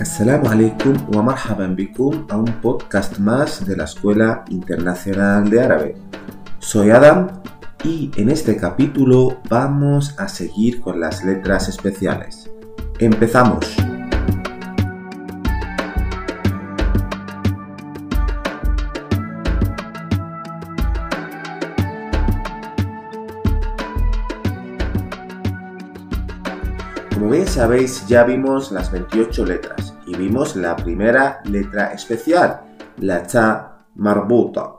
Assalamu alaikum wa marhaban bikum a un podcast más de la Escuela Internacional de Árabe. Soy Adam y en este capítulo vamos a seguir con las letras especiales. Empezamos. Como bien sabéis, ya vimos las 28 letras y vimos la primera letra especial, la ta marbuta.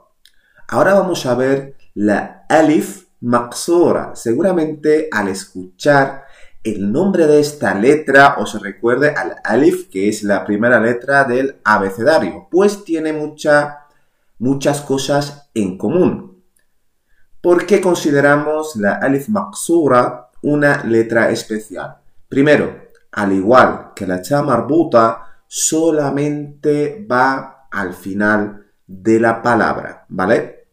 Ahora vamos a ver la alif maqsura. Seguramente al escuchar el nombre de esta letra os recuerde al alif, que es la primera letra del abecedario, pues tiene muchas cosas en común. ¿Por qué consideramos la alif maqsura una letra especial? Primero, al igual que la cha marbuta, solamente va al final de la palabra, ¿vale?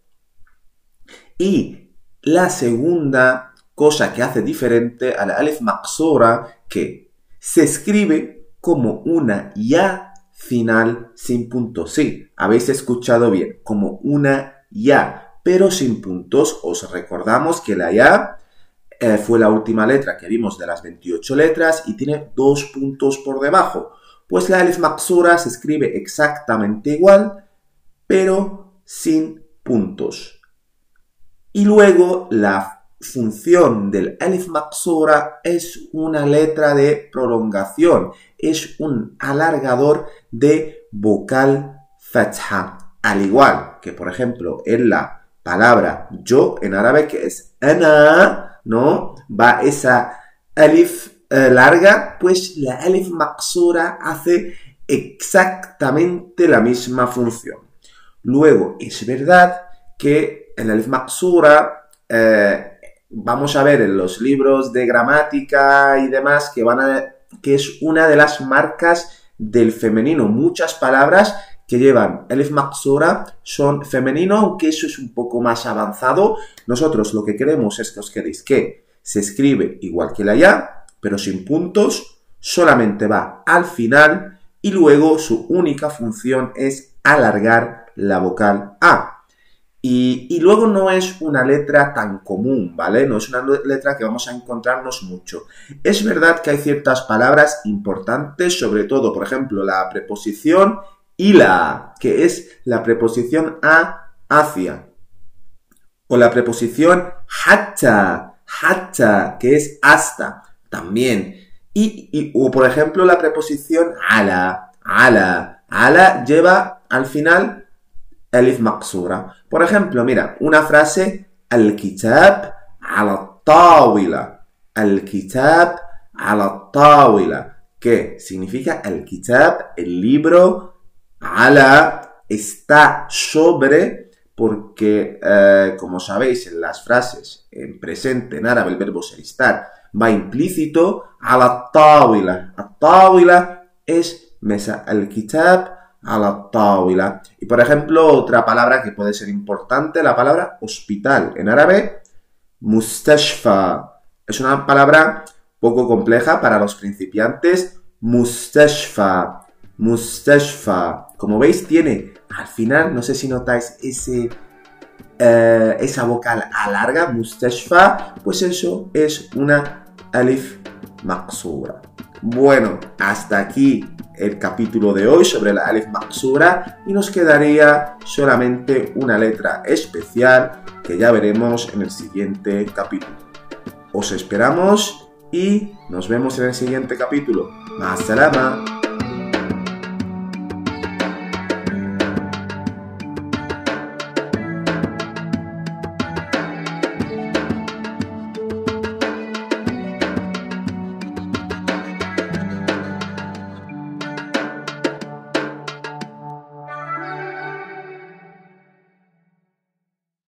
Y la segunda cosa que hace diferente a la alif maqsura, que se escribe como una ya final sin puntos. Sí, habéis escuchado bien, como una ya, pero sin puntos. Os recordamos que la ya eh, fue la última letra que vimos de las 28 letras y tiene dos puntos por debajo. Pues la alif maqsura se escribe exactamente igual, pero sin puntos. Y luego la función del alif maqsura es una letra de prolongación, es un alargador de vocal fatha. Al igual que, por ejemplo, en la palabra yo en árabe, que es ana, ¿no? Va esa alif eh, larga, pues la alif maqsura hace exactamente la misma función. Luego, es verdad que en alif maqsura eh, vamos a ver en los libros de gramática y demás que van a que es una de las marcas del femenino. Muchas palabras que llevan elif maqsura son femenino, aunque eso es un poco más avanzado. Nosotros lo que queremos es que os queréis que se escribe igual que la ya, pero sin puntos, solamente va al final y luego su única función es alargar la vocal A. Y, y, luego no es una letra tan común, ¿vale? No es una letra que vamos a encontrarnos mucho. Es verdad que hay ciertas palabras importantes, sobre todo, por ejemplo, la preposición ila, que es la preposición a hacia. O la preposición hatta, hatta, que es hasta, también. Y, o por ejemplo la preposición ala, ala, ala lleva al final elif maqsura. Por ejemplo, mira, una frase, al-kitab ala tawila. Al-kitab ala tawila. ¿Qué significa al-kitab, el libro ala está sobre porque, eh, como sabéis, en las frases en presente en árabe el verbo ser estar va implícito a la tawila. A tawila es mesa. al kitab a la. Y por ejemplo, otra palabra que puede ser importante, la palabra hospital. En árabe, mustashfa. Es una palabra poco compleja para los principiantes. Mustashfa. Mustashfa. Como veis, tiene al final, no sé si notáis ese, eh, esa vocal alarga, mustashfa, pues eso es una alif maqsura. Bueno, hasta aquí el capítulo de hoy sobre la alif maqsura y nos quedaría solamente una letra especial que ya veremos en el siguiente capítulo. Os esperamos y nos vemos en el siguiente capítulo. ¡Más!